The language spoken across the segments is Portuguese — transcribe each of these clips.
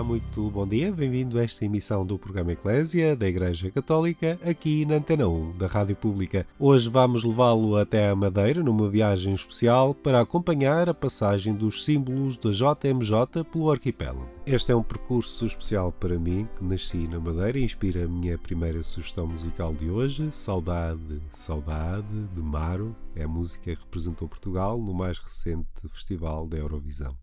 Olá, muito bom dia, bem-vindo a esta emissão do programa Eclésia da Igreja Católica, aqui na Antena 1 da Rádio Pública. Hoje vamos levá-lo até a Madeira numa viagem especial para acompanhar a passagem dos símbolos da JMJ pelo arquipélago. Este é um percurso especial para mim, que nasci na Madeira e inspira a minha primeira sugestão musical de hoje, Saudade, Saudade, de Maro. É a música que representou Portugal no mais recente Festival da Eurovisão.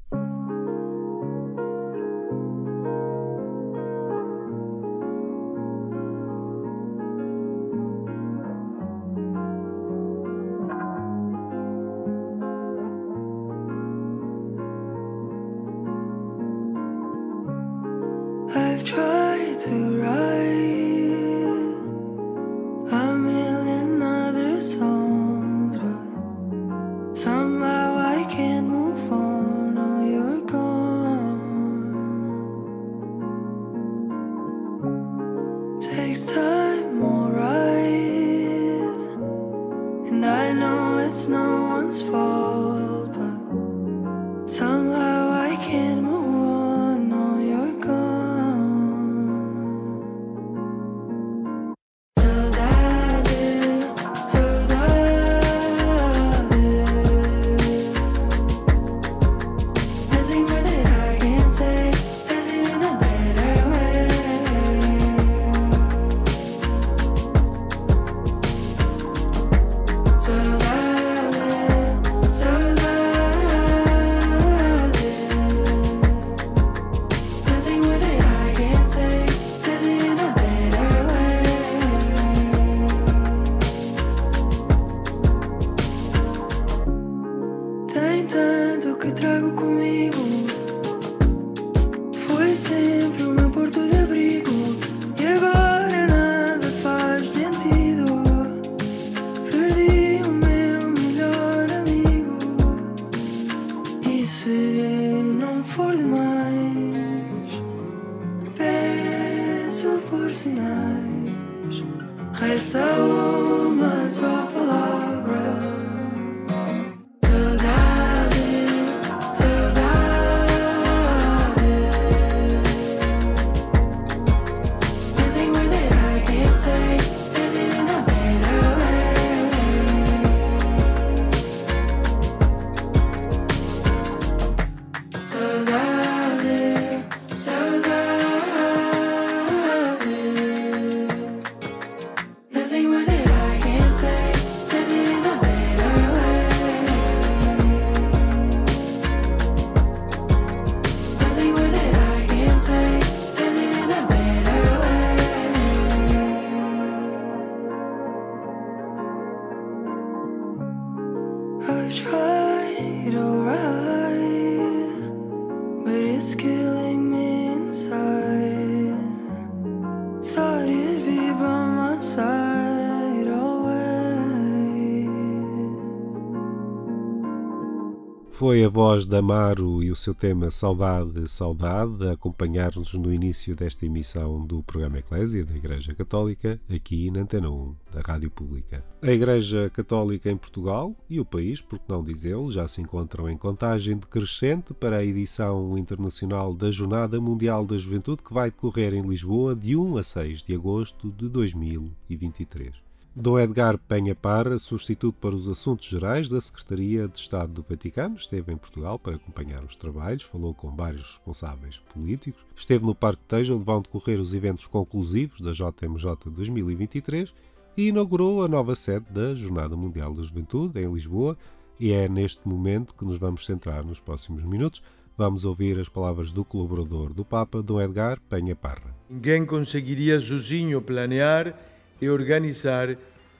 Foi a voz da Amaro e o seu tema Saudade, Saudade a acompanhar-nos no início desta emissão do programa Eclésia da Igreja Católica, aqui na Antena 1 da Rádio Pública. A Igreja Católica em Portugal e o país, por que não dizê-lo, já se encontram em contagem decrescente para a edição internacional da Jornada Mundial da Juventude que vai decorrer em Lisboa de 1 a 6 de agosto de 2023. Dom Edgar Penha Parra, substituto para os assuntos gerais da Secretaria de Estado do Vaticano, esteve em Portugal para acompanhar os trabalhos, falou com vários responsáveis políticos, esteve no Parque Tejo, onde vão decorrer os eventos conclusivos da JMJ 2023 e inaugurou a nova sede da Jornada Mundial da Juventude, em Lisboa, e é neste momento que nos vamos centrar nos próximos minutos. Vamos ouvir as palavras do colaborador do Papa, Dom Edgar Penha Parra. Ninguém conseguiria sozinho planear e organizar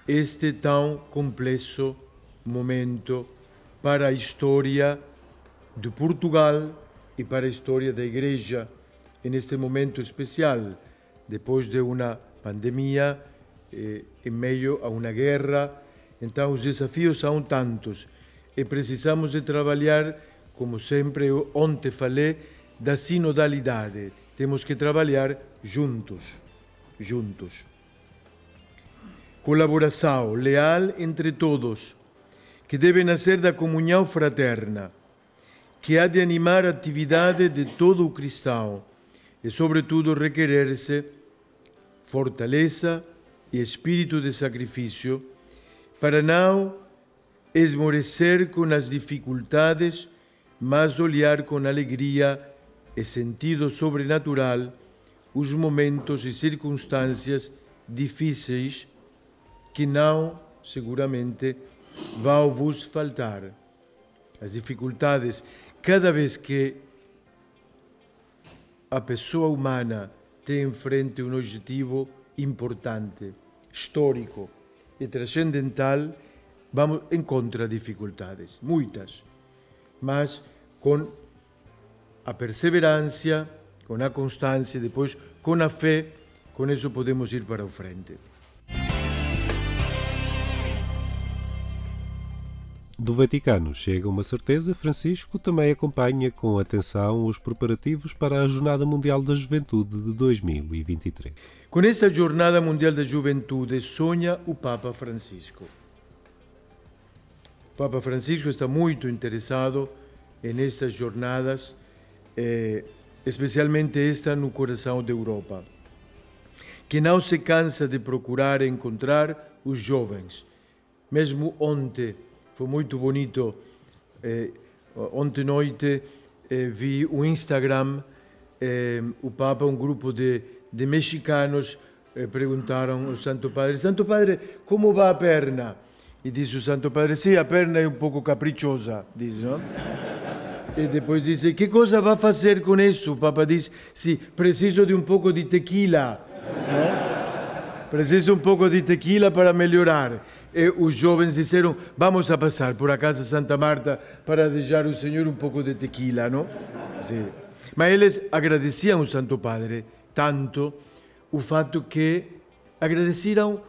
este tão complexo momento para a história de Portugal e para a história da Igreja neste momento especial, depois de uma pandemia, eh, em meio a uma guerra. Então, os desafios são tantos e precisamos de trabalhar, como sempre eu ontem falei, da sinodalidade. Temos que trabalhar juntos, juntos. Colaboração leal entre todos, que deve nascer da comunhão fraterna, que há de animar a atividade de todo o cristão e, sobretudo, requerer-se fortaleza e espírito de sacrifício para não esmorecer com as dificuldades, mas olhar com alegria e sentido sobrenatural os momentos e circunstâncias difíceis que não, seguramente, vão vos faltar. As dificuldades, cada vez que a pessoa humana tem em frente um objetivo importante, histórico e transcendental, vamos encontra dificuldades, muitas, mas com a perseverança, com a constância, depois com a fé, com isso podemos ir para o frente. Do Vaticano chega uma certeza, Francisco também acompanha com atenção os preparativos para a Jornada Mundial da Juventude de 2023. Com esta Jornada Mundial da Juventude sonha o Papa Francisco. O Papa Francisco está muito interessado nestas jornadas, eh, especialmente esta no coração da Europa, que não se cansa de procurar encontrar os jovens. Mesmo ontem, foi muito bonito, eh, ontem noite eh, vi o Instagram, eh, o Papa, um grupo de, de mexicanos, eh, perguntaram ao Santo Padre, Santo Padre, como vai a perna? E disse o Santo Padre, sim, a perna é um pouco caprichosa, diz, não? E depois disse, que cosa vai fazer com isso? O Papa disse, sim, preciso de um pouco de tequila, não? Preciso um pouco de tequila para melhorar. E os jovens disseram, vamos a passar por a casa Santa Marta para deixar o Senhor um pouco de tequila, não? Sim. Mas eles agradeciam o Santo Padre tanto o fato que agradeceram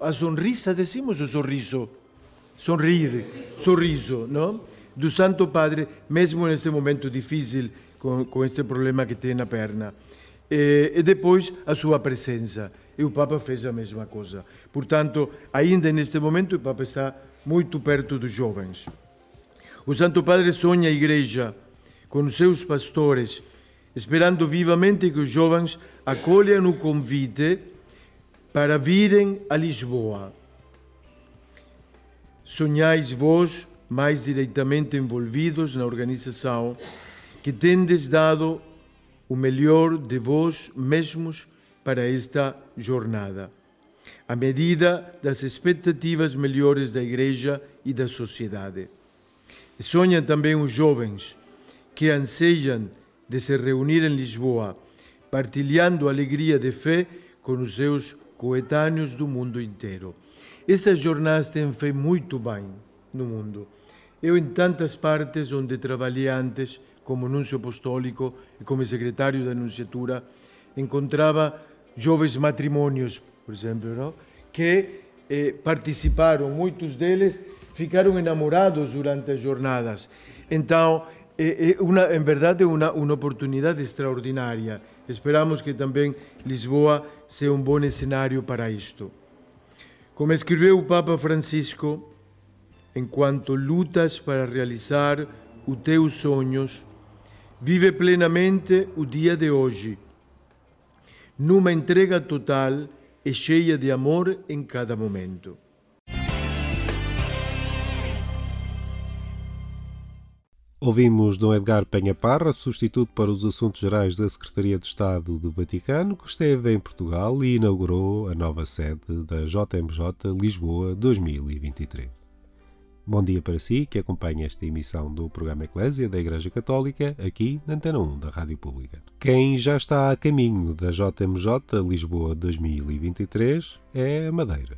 a sonrisa, decimos o sorriso, sorrir, sorriso, não? Do Santo Padre, mesmo nesse momento difícil, com, com este problema que tem na perna. E, e depois a sua presença. E o Papa fez a mesma coisa. Portanto, ainda neste momento, o Papa está muito perto dos jovens. O Santo Padre sonha a Igreja com os seus pastores, esperando vivamente que os jovens acolham o convite para virem a Lisboa. Sonhais vós, mais diretamente envolvidos na organização, que tendes dado o melhor de vós mesmos para esta jornada, à medida das expectativas melhores da Igreja e da sociedade. Sonham também os jovens que anseiam de se reunir em Lisboa, partilhando a alegria de fé com os seus coetâneos do mundo inteiro. Essas jornadas têm feito muito bem no mundo. Eu, em tantas partes onde trabalhei antes, como nuncio apostólico e como secretário da Anunciatura, encontrava jovens matrimônios, por exemplo, não? que eh, participaram, muitos deles ficaram enamorados durante as jornadas. Então, é, é uma, em verdade, é uma, uma oportunidade extraordinária. Esperamos que também Lisboa seja um bom cenário para isto. Como escreveu o Papa Francisco, enquanto lutas para realizar os teus sonhos, vive plenamente o dia de hoje numa entrega total e cheia de amor em cada momento. Ouvimos Dom Edgar Penha Parra, substituto para os Assuntos Gerais da Secretaria de Estado do Vaticano, que esteve em Portugal e inaugurou a nova sede da JMJ Lisboa 2023. Bom dia para si que acompanha esta emissão do programa Eclésia da Igreja Católica aqui na Antena 1 da Rádio Pública. Quem já está a caminho da JMJ Lisboa 2023 é a Madeira.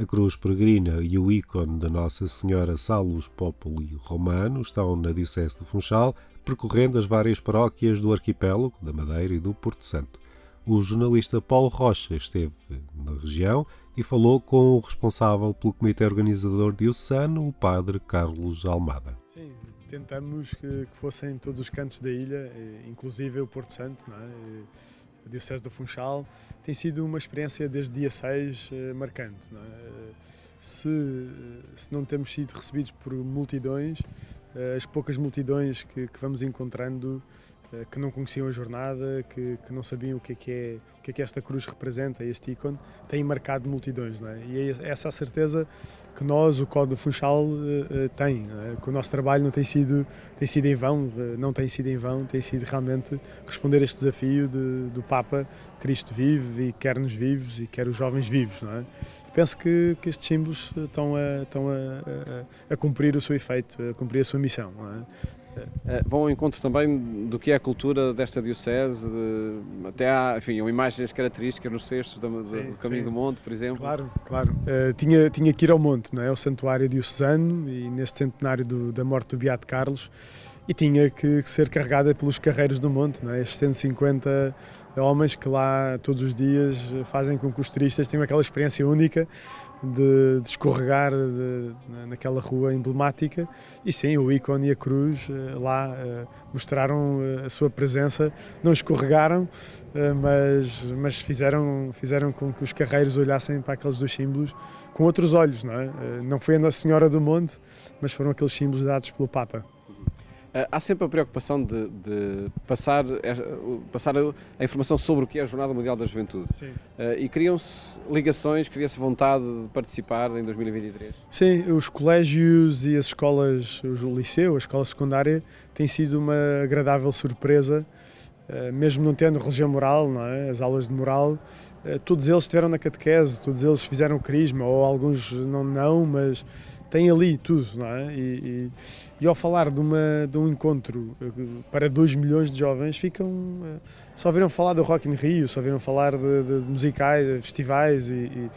A cruz peregrina e o ícone da Nossa Senhora Salus Populi Romano estão na Diocese do Funchal, percorrendo as várias paróquias do arquipélago da Madeira e do Porto Santo. O jornalista Paulo Rocha esteve na região e falou com o responsável pelo comitê organizador diocesano, o padre Carlos Almada. Sim, tentamos que, que, fossem todos os cantos da ilha, inclusive o Porto Santo, não é? Diocese do Funchal, tem sido uma experiência desde dia 6 marcante. Não é? se, se não temos sido recebidos por multidões, as poucas multidões que, que vamos encontrando eh, que não conheciam a jornada, que, que, não sabiam o que é que, é, o que é que esta cruz representa, este ícone, têm marcado multidões. Não é? E é essa a certeza que nós, o Código Funchal, uh, tem. É? Que o nosso trabalho não tem sido, tem sido em vão, não tem sido em vão, tem sido realmente responder a este desafio de, do Papa, Cristo vive e quer-nos vivos e quer os jovens vivos. Não é? Penso que, que estes símbolos estão, a, estão a, a, a, cumprir o seu efeito, a cumprir a sua missão. É, vão ao encontro também do que é a cultura desta diocese, de, até há, enfim, imagens características nos cestos do, sim, do Caminho sim. do Monte, por exemplo. Claro, claro. Uh, tinha, tinha que ir ao monte, não é? O santuário diocesano e neste centenário do, da morte do Beato Carlos e tinha que, que, ser carregada pelos carreiros do monte, não é? Estes 150 homens que lá todos os dias fazem com que os turistas tenham aquela experiência única de, de escorregar de, naquela rua emblemática e sim, o ícone e a cruz eh, lá eh, mostraram eh, a sua presença, não escorregaram, mas, mas fizeram, fizeram com que os carreiros olhassem para aqueles dois símbolos com outros olhos, não é? Não foi a Nossa Senhora do Monte, mas foram aqueles símbolos dados pelo Papa. Eh, há sempre a preocupação de, de passar, eh, passar a informação sobre o que é a Jornada Mundial da Juventude. Sim. Uh, e criam-se ligações, cria-se vontade de participar em 2023? Sim, os colégios e as escolas, o liceu, a escola secundária, têm sido uma agradável surpresa, mesmo não tendo religião moral, não é? as aulas de moral, todos eles estiveram na catequese, todos eles fizeram crisma, ou alguns não, não mas tem ali tudo, não é? E, e, e, ao falar de, uma, de um encontro eh, para 2 milhões de jovens, ficam. Eh, só ouviram falar do Rock in Rio, só ouviram falar de, de, musicais, de festivais e,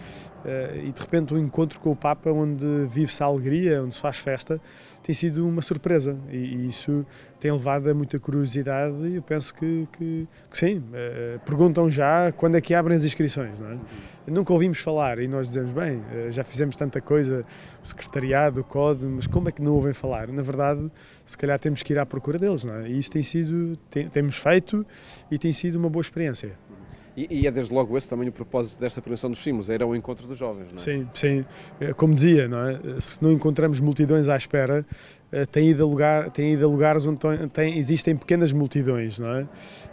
eh, e, de repente um encontro com o Papa onde vive-se a alegria, onde se faz festa, tem sido uma surpresa e, e, isso tem levado a muita curiosidade e eu penso que, que, que sim. Uh, perguntam já quando é que abrem as inscrições, não é? Nunca ouvimos falar e nós dizemos, bem, uh, já fizemos tanta coisa, o secretariado, o CODE, mas como é que não ouvem falar? Na verdade, se calhar temos que ir à procura deles, não é? E isso tem sido, tem, temos feito e tem sido uma boa experiência. E, e, é desde logo esse também o propósito desta prevenção dos símbolos, era o encontro dos jovens, não é? Sim, sim. É, como dizia, não é? se não encontramos multidões à espera, eh, tem ido a, lugar, tem ido a lugares onde tem, existem pequenas multidões, não é?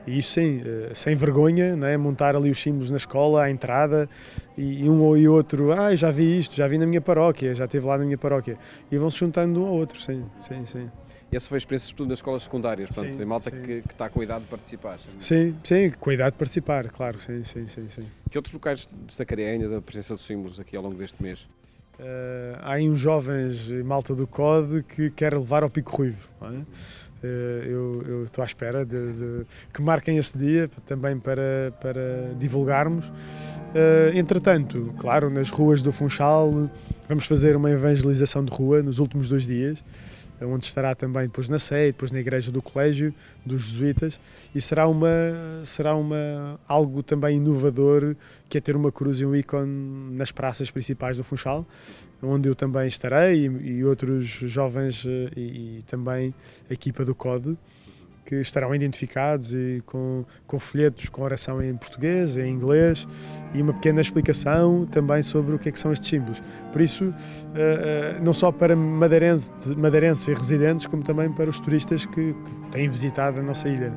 E isso sim, eh, sem vergonha, não é? montar ali os símbolos na escola, à entrada, e um ou outro, ah, já vi isto, já vi na minha paróquia, já esteve lá na minha paróquia, e vão se juntando um ao outro, sim, sim, sim. Essa foi a experiência sobretudo nas escolas secundárias, portanto, sim, tem malta que, que, está com a idade de participar. Sim, sim, com a idade de participar, claro, sim, sim, sim. sim. Que outros locais destacaria ainda da presença dos símbolos aqui ao longo deste mês? Uh, há aí uns jovens malta do CODE que quer levar ao Pico Ruivo. É? Uh, eu, estou à espera de, de, que marquem esse dia também para, para divulgarmos. Uh, entretanto, claro, nas ruas do Funchal vamos fazer uma evangelização de rua nos últimos dois dias onde estará também depois na Sé, depois na igreja do colégio dos jesuítas e será uma será uma algo também inovador que é ter uma cruz e um ícone nas praças principais do Funchal, onde eu também estarei e, e outros jovens eh, e, e também a equipa do CODE que estarão identificados e com, com folhetos com oração em português, em inglês e uma pequena explicação também sobre o que, é que são estes símbolos. Por isso, uh, uh, não só para madeirenses, madeirenses e residentes, como também para os turistas que, que têm visitado a nossa ilha.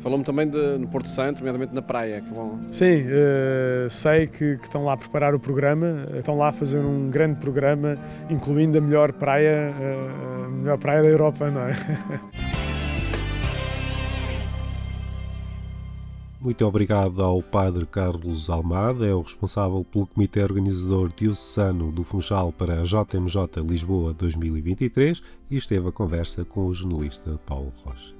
Falou-me também de, no Porto Santo, nomeadamente na praia. Que vão... Sim, uh, sei que, que, estão lá a preparar o programa, estão lá a fazer um grande programa, incluindo a melhor praia, a melhor praia da Europa, não é? Muito obrigado ao Padre Carlos Almada, é o responsável pelo Comitê Organizador Diocesano do Funchal para a JMJ Lisboa 2023 e esteve a conversa com o jornalista Paulo Rocha.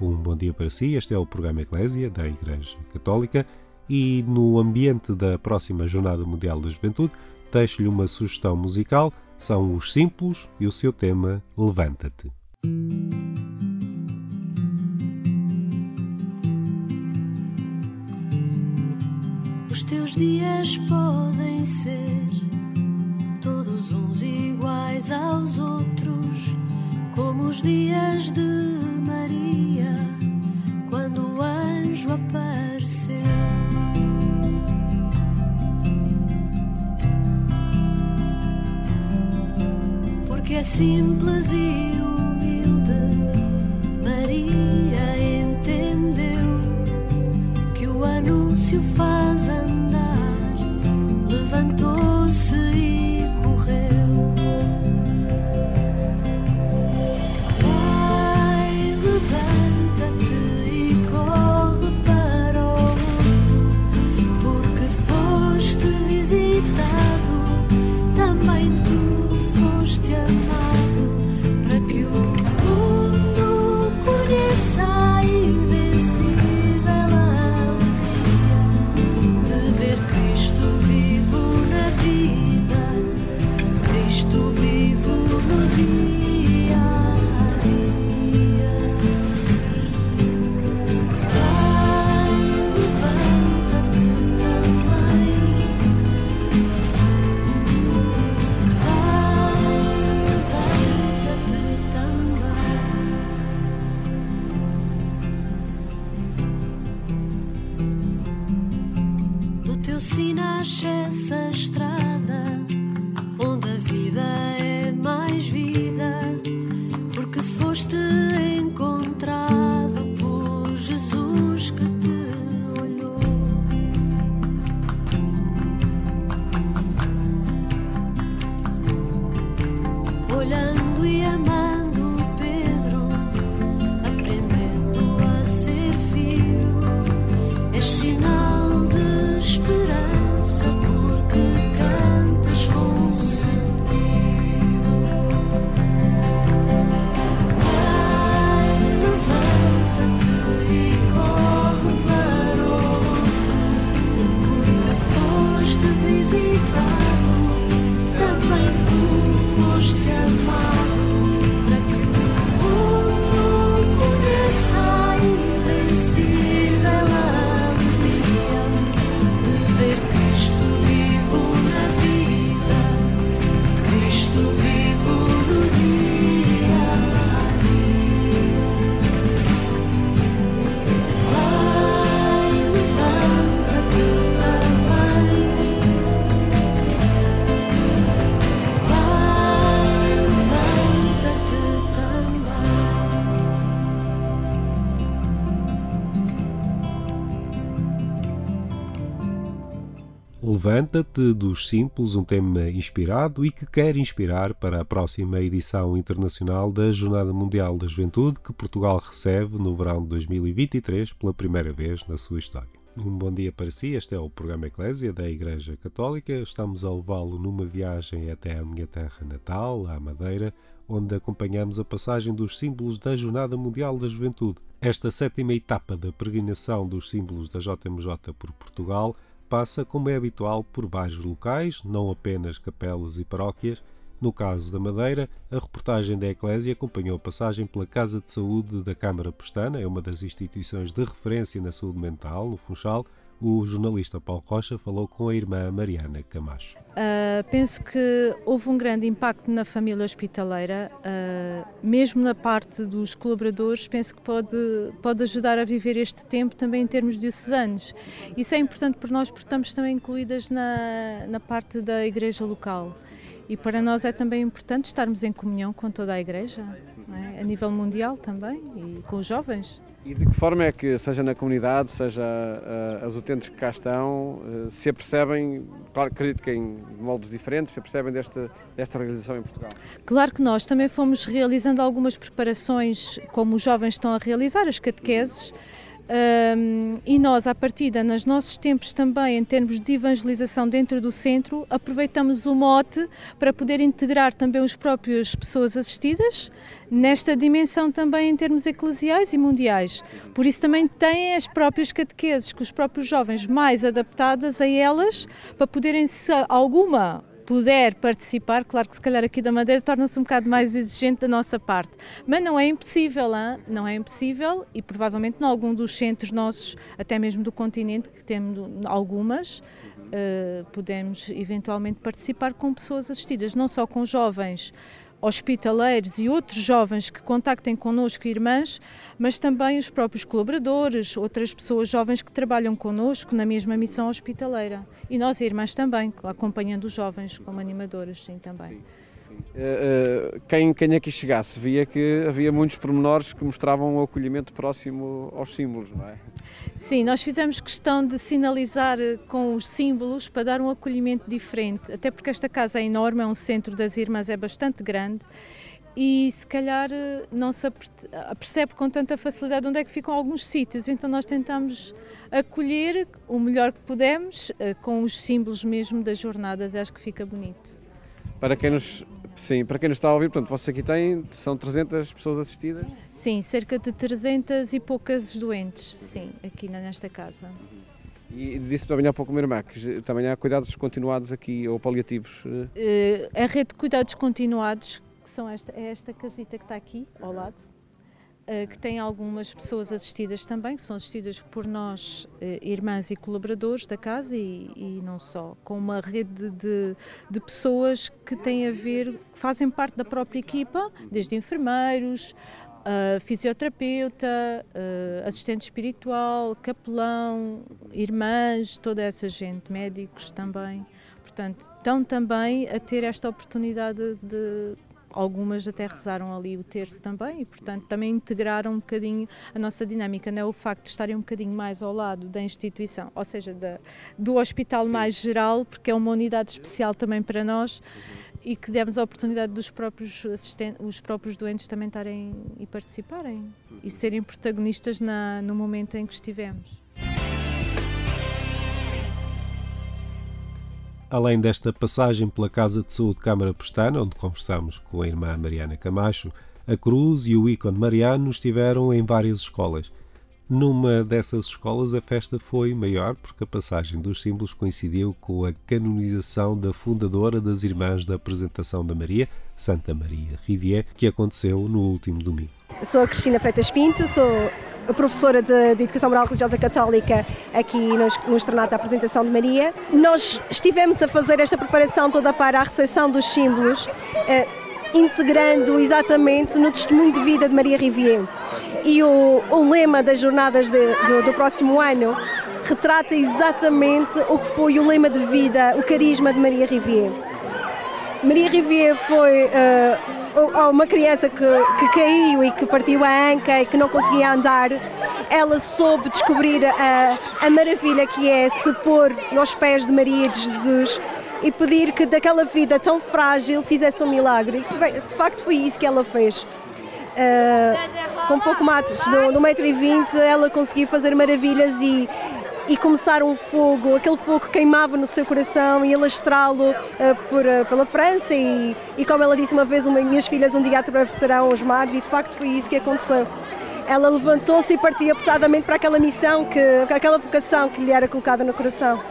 Um bom dia para si, este é o programa Eclésia da Igreja Católica e no ambiente da próxima Jornada Mundial da Juventude deixo-lhe uma sugestão musical, são os Simples e o seu tema Levanta-te. Os teus dias podem ser todos uns iguais aos outros, como os dias de Maria, quando o anjo apareceu. Porque é simples e Levanta-te dos Simples, um tema inspirado e que quer inspirar para a próxima edição internacional da Jornada Mundial da Juventude que Portugal recebe no verão de 2023 pela primeira vez na sua história. Um bom dia para si, este é o programa Eclésia da Igreja Católica. Estamos a levá-lo numa viagem até a minha terra natal, à Madeira, onde acompanhamos a passagem dos símbolos da Jornada Mundial da Juventude. Esta sétima etapa da peregrinação dos símbolos da JMJ por Portugal passa, como é habitual, por vários locais, não apenas capelas e paróquias. No caso da Madeira, a reportagem da Eclésia acompanhou a passagem pela Casa de Saúde da Câmara Pestana, é uma das instituições de referência na saúde mental, no Funchal. O jornalista Paulo Rocha falou com a irmã Mariana Camacho. Uh, penso que houve um grande impacto na família hospitaleira, uh, mesmo na parte dos colaboradores, penso que pode, pode ajudar a viver este tempo também em termos diocesanos. Isso é importante para nós porque estamos também incluídas na, na parte da igreja local. E para nós é também importante estarmos em comunhão com toda a igreja, é? a nível mundial também, e com os jovens. E de que forma é que, seja na comunidade, seja uh, as utentes que cá estão, uh, se apercebem, claro, acredito que em moldes diferentes, se apercebem desta, desta realização em Portugal? Claro que nós também fomos realizando algumas preparações, como os jovens estão a realizar, as catequeses, um, e nós, à partida, nos nossos tempos também, em termos de evangelização dentro do centro, aproveitamos o mote para poder integrar também as próprias pessoas assistidas nesta dimensão também em termos eclesiais e mundiais. Por isso também têm as próprias catequeses, com os próprios jovens mais adaptadas a elas, para poderem, se alguma puder participar, claro que se calhar aqui da Madeira torna-se um bocado mais exigente da nossa parte, mas não é impossível, hein? não é impossível e provavelmente em algum dos centros nossos, até mesmo do continente, que temos algumas, uh, podemos eventualmente participar com pessoas assistidas, não só com jovens hospitaleiros e outros jovens que contactem connosco, irmãs, mas também os próprios colaboradores, outras pessoas jovens que trabalham connosco na mesma missão hospitaleira. E nós, irmãs, também, acompanhando os jovens como animadoras, sim, também. Sim. Uh, uh, quem, quem aqui chegasse via que havia muitos pormenores que mostravam o acolhimento próximo aos símbolos, não é? Sim, nós fizemos questão de sinalizar eh, com os símbolos para dar um acolhimento diferente, até porque esta casa é enorme, é um centro das irmãs, é bastante grande e se calhar não se percebe com tanta facilidade onde é que ficam alguns sítios, então nós tentamos acolher o melhor que pudemos com os símbolos mesmo das jornadas, acho que fica bonito. Para quem nos Sim, para quem nos está a ouvir, portanto, vocês aqui têm, são 300 pessoas assistidas? Sim, cerca de 300 e poucas doentes, sim, aqui nesta casa. E disse também há pouco, minha irmã, que também há cuidados continuados aqui, ou paliativos? Uh, a rede de cuidados continuados, que são esta, é esta casita que está aqui, ao lado, eh, que tem algumas pessoas assistidas também, que são assistidas por nós, eh, irmãs e colaboradores da casa e, e não só, com uma rede de, de, pessoas que têm a ver, que fazem parte da própria equipa, desde enfermeiros, uh, fisioterapeuta, assistente espiritual, capelão, irmãs, toda essa gente, médicos também. Portanto, estão também a ter esta oportunidade de, algumas até rezaram ali o terço também e, portanto, também integraram um bocadinho a nossa dinâmica, não é o facto de estarem um bocadinho mais ao lado da instituição, ou seja, da, do hospital Sim. mais geral, porque é uma unidade especial também para nós uhum. e que demos a oportunidade dos próprios assistentes, os próprios doentes também estarem e participarem uhum. e serem protagonistas na, no momento em que estivemos. Além desta passagem pela Casa de Saúde Câmara Pestana, onde conversamos com a irmã Mariana Camacho, a cruz e o ícone mariano estiveram em várias escolas. Numa dessas escolas, a festa foi maior porque a passagem dos símbolos coincidiu com a canonização da fundadora das Irmãs da Apresentação da Maria, Santa Maria Rivier, que aconteceu no último domingo. Sou a Cristina Freitas Pinto, sou professora de, de, Educação Moral Religiosa Católica aqui no, no Externato da Apresentação de Maria. Nós estivemos a fazer esta preparação toda para a recepção dos símbolos, eh, integrando exatamente no testemunho de vida de Maria Rivier. E o, o lema das jornadas de, de, do próximo ano retrata exatamente o que foi o lema de vida, o carisma de Maria Rivier. Maria Rivier foi uh, uma criança que, que, caiu e que partiu a anca e que não conseguia andar. Ela soube descobrir a, a maravilha que é se pôr nos pés de Maria e de Jesus e pedir que daquela vida tão frágil fizesse um milagre. De facto foi isso que ela fez. Uh, com pouco matos, metro e vinte, ela conseguiu fazer maravilhas e, e começar um fogo, aquele fogo queimava no seu coração e alastrá-lo uh, pela França e, e como ela disse uma vez, uma, minhas filhas um dia atravessarão os mares e de facto foi isso que aconteceu. Ela levantou-se e partiu pesadamente para aquela missão, que, aquela vocação que lhe era colocada no coração.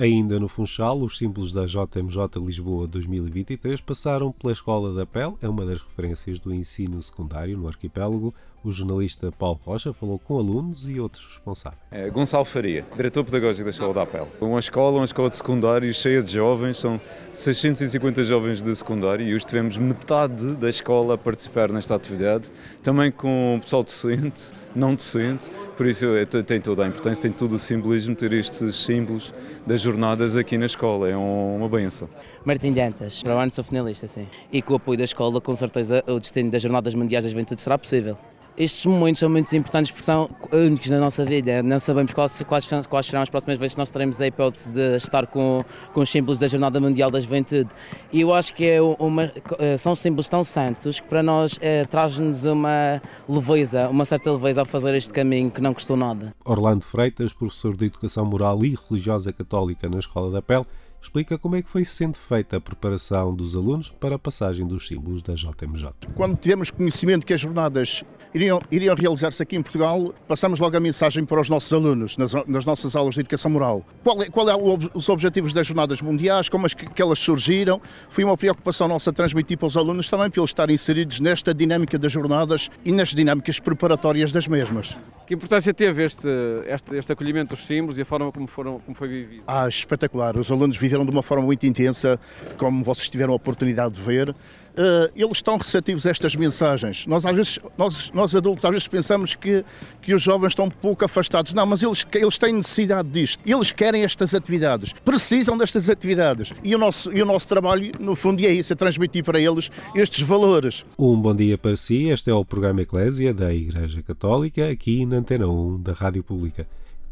Ainda no Funchal, os símbolos da JMJ Lisboa 2023 passaram pela Escola da Pele, é uma das referências do ensino secundário no arquipélago, o jornalista Paulo Rocha falou com alunos e outros responsáveis. É, Gonçalo Faria, diretor pedagógico da Escola da Apel. Uma escola, uma escola de secundário cheia de jovens, são 650 jovens de secundário e hoje tivemos metade da escola a participar nesta atividade, também com o pessoal docente, não docente, por isso é, tem toda a importância, tem todo o simbolismo ter estes símbolos das jornadas aqui na escola, é uma benção. Martim Dantas, para o ano sou finalista, sim. E com o apoio da escola, com certeza o destino das Jornadas Mundiais da Juventude será possível estes momentos são muito importantes porque são únicos na nossa vida. Não sabemos quais, quais, quais serão as próximas vezes que nós teremos a hipótese de estar com, com os símbolos da Jornada Mundial da Juventude. E eu acho que é uma, eh, são símbolos tão santos que para nós é, traz-nos uma leveza, uma certa leveza ao fazer este caminho que não custou nada. Orlando Freitas, professor de Educação Moral e Religiosa Católica na Escola da Pele, explica como é que foi sendo feita a preparação dos alunos para a passagem dos símbolos da JMJ. Quando tivemos conhecimento que as jornadas iriam, iriam realizar-se aqui em Portugal, passamos logo a mensagem para os nossos alunos, nas, nas nossas aulas de educação moral. Qual é, qual é o, os objetivos das jornadas mundiais, como é que, que, elas surgiram? Foi uma preocupação nossa transmitir para os alunos também, para eles estarem inseridos nesta dinâmica das jornadas e nas dinâmicas preparatórias das mesmas. Que importância teve este, este, este acolhimento dos símbolos e a forma como, foram, como foi vivido? Ah, espetacular. Os alunos viveram de uma forma muito intensa, como vocês tiveram a oportunidade de ver. Uh, eles estão receptivos a estas mensagens. Nós, às vezes, nós, nós adultos, às vezes pensamos que, que os jovens estão um pouco afastados. Não, mas eles, eles têm necessidade disto. Eles querem estas atividades, precisam destas atividades. E o nosso, e o nosso trabalho, no fundo, é isso, é transmitir para eles estes valores. Um bom dia para si. Este é o programa Eclésia da Igreja Católica, aqui na Antena 1 da Rádio Pública.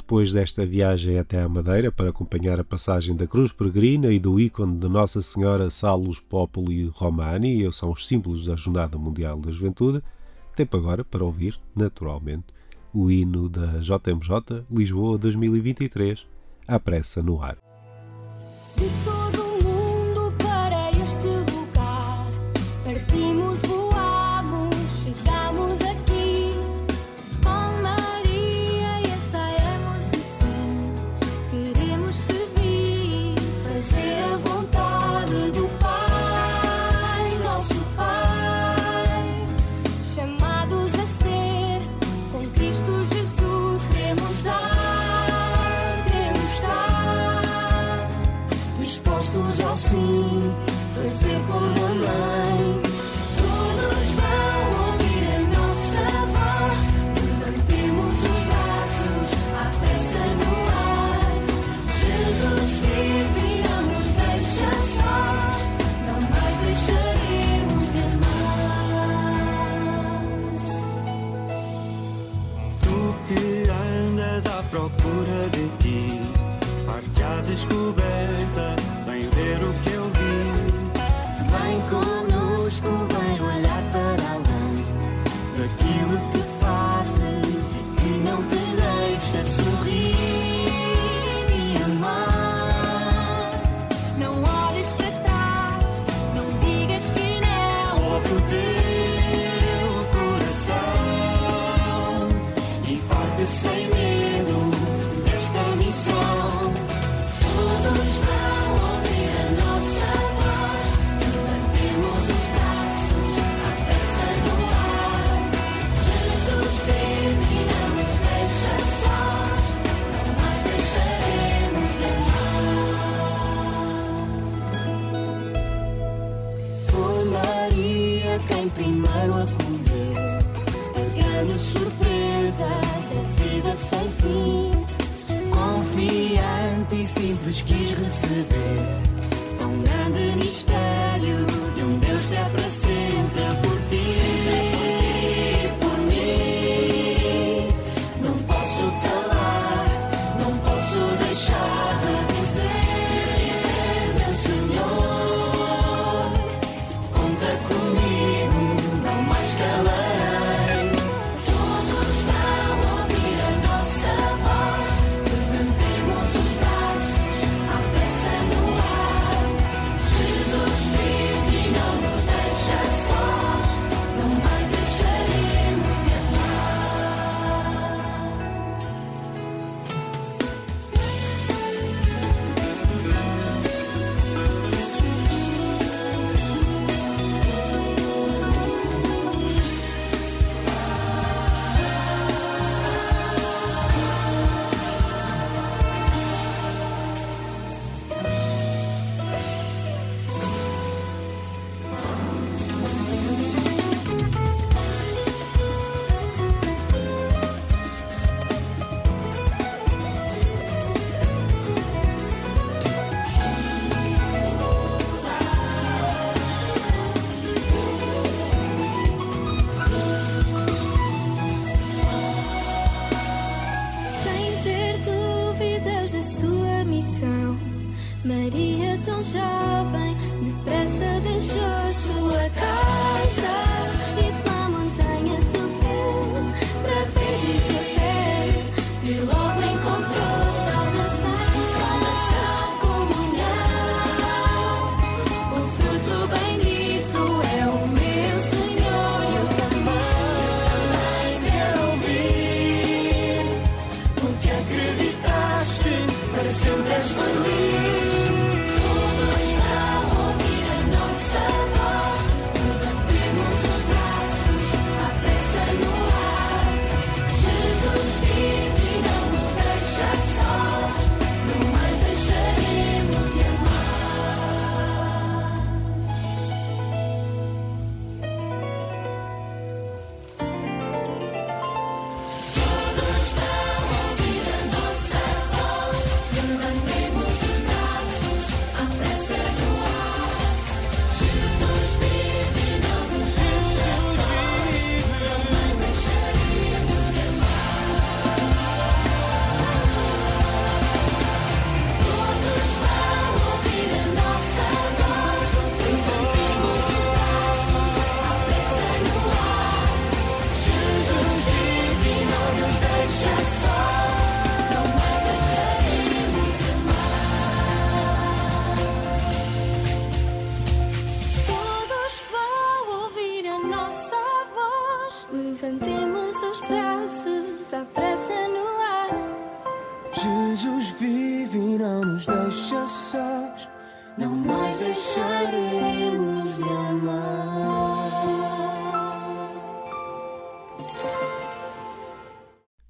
Depois desta viagem até à Madeira para acompanhar a passagem da Cruz Peregrina e do ícone de Nossa Senhora Salus Populi Romani, e são os símbolos da Jornada Mundial da Juventude, tempo agora para ouvir, naturalmente, o hino da JMJ Lisboa 2023, à pressa no ar. could be.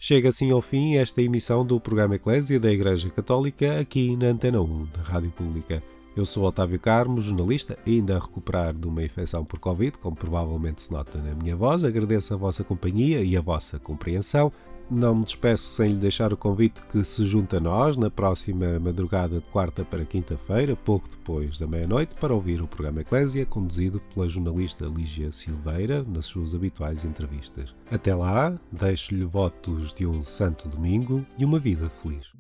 Chega assim ao fim esta emissão do programa Eclésia da Igreja Católica aqui na Antena 1 da Rádio Pública. Eu sou Otávio Carmo, jornalista, ainda a recuperar de uma infecção por Covid, como provavelmente se nota na minha voz. Agradeço a vossa companhia e a vossa compreensão. Não me despeço sem lhe deixar o convite que se junta a nós na próxima madrugada de quarta para quinta-feira, pouco depois da meia-noite, para ouvir o programa Eclésia, conduzido pela jornalista Lígia Silveira, nas suas habituais entrevistas. Até lá, deixo-lhe votos de um santo domingo e uma vida feliz.